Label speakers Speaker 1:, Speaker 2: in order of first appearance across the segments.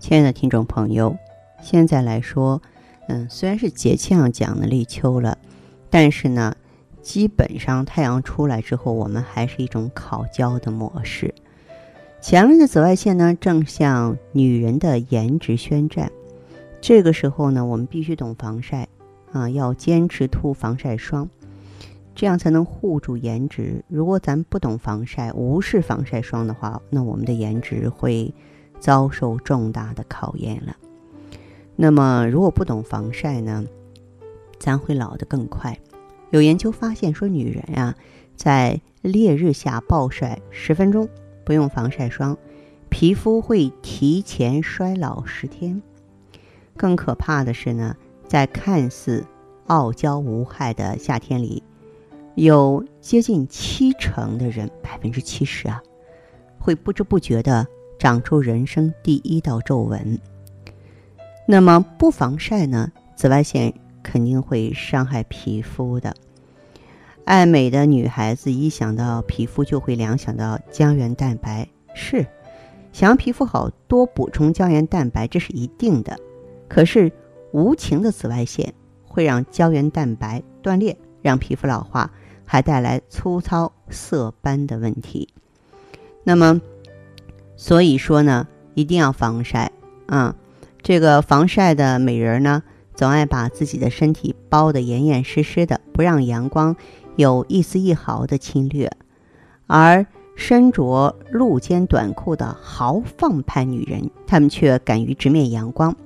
Speaker 1: 亲爱的听众朋友，现在来说，嗯，虽然是节气上讲的立秋了，但是呢，基本上太阳出来之后，我们还是一种烤焦的模式。前面的紫外线呢，正向女人的颜值宣战。这个时候呢，我们必须懂防晒啊，要坚持涂防晒霜，这样才能护住颜值。如果咱不懂防晒，无视防晒霜的话，那我们的颜值会。遭受重大的考验了。那么，如果不懂防晒呢，咱会老得更快。有研究发现说，女人啊，在烈日下暴晒十分钟，不用防晒霜，皮肤会提前衰老十天。更可怕的是呢，在看似傲娇无害的夏天里，有接近七成的人，百分之七十啊，会不知不觉的。长出人生第一道皱纹。那么不防晒呢？紫外线肯定会伤害皮肤的。爱美的女孩子一想到皮肤就会联想到胶原蛋白，是，想要皮肤好多补充胶原蛋白，这是一定的。可是无情的紫外线会让胶原蛋白断裂，让皮肤老化，还带来粗糙色斑的问题。那么。所以说呢，一定要防晒啊！这个防晒的美人呢，总爱把自己的身体包得严严实实的，不让阳光有一丝一毫的侵略。而身着露肩短裤的豪放派女人，她们却敢于直面阳光。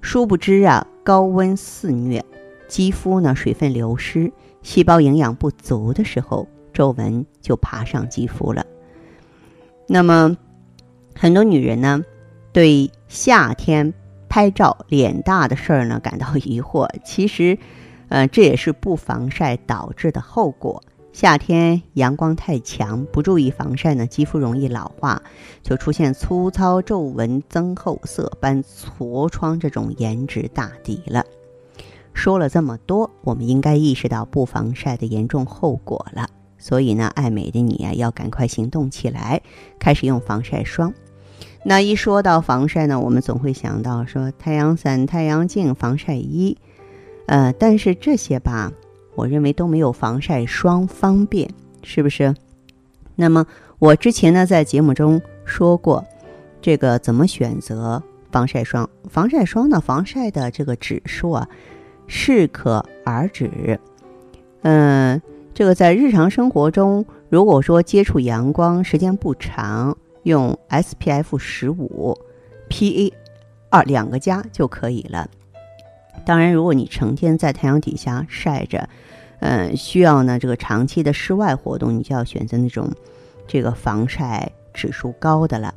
Speaker 1: 殊不知啊，高温肆虐，肌肤呢水分流失，细胞营养不足的时候，皱纹就爬上肌肤了。那么。很多女人呢，对夏天拍照脸大的事儿呢感到疑惑。其实，呃，这也是不防晒导致的后果。夏天阳光太强，不注意防晒呢，肌肤容易老化，就出现粗糙、皱纹增厚、色斑、痤疮这种颜值大敌了。说了这么多，我们应该意识到不防晒的严重后果了。所以呢，爱美的你啊，要赶快行动起来，开始用防晒霜。那一说到防晒呢，我们总会想到说太阳伞、太阳镜、防晒衣，呃，但是这些吧，我认为都没有防晒霜方便，是不是？那么我之前呢在节目中说过，这个怎么选择防晒霜？防晒霜呢，防晒的这个指数啊，适可而止。嗯，这个在日常生活中，如果说接触阳光时间不长。用 SPF 十五、PA 二两个加就可以了。当然，如果你成天在太阳底下晒着，嗯，需要呢这个长期的室外活动，你就要选择那种这个防晒指数高的了。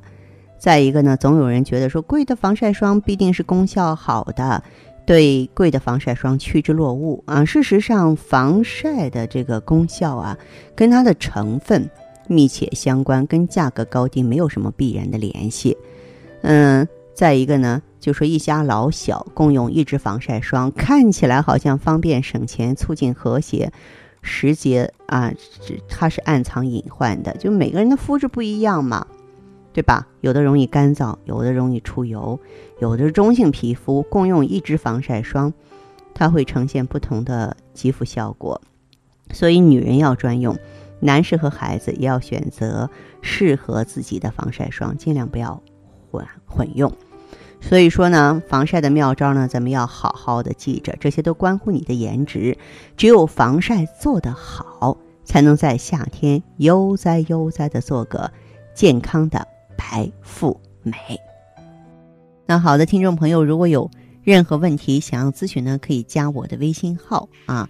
Speaker 1: 再一个呢，总有人觉得说贵的防晒霜必定是功效好的，对贵的防晒霜趋之若鹜啊。事实上，防晒的这个功效啊，跟它的成分。密切相关，跟价格高低没有什么必然的联系。嗯，再一个呢，就说一家老小共用一支防晒霜，看起来好像方便省钱、促进和谐，实节啊，它是暗藏隐患的。就每个人的肤质不一样嘛，对吧？有的容易干燥，有的容易出油，有的是中性皮肤，共用一支防晒霜，它会呈现不同的肌肤效果。所以女人要专用。男士和孩子也要选择适合自己的防晒霜，尽量不要混混用。所以说呢，防晒的妙招呢，咱们要好好的记着，这些都关乎你的颜值。只有防晒做得好，才能在夏天悠哉悠哉的做个健康的白富美。那好的，听众朋友，如果有任何问题想要咨询呢，可以加我的微信号啊。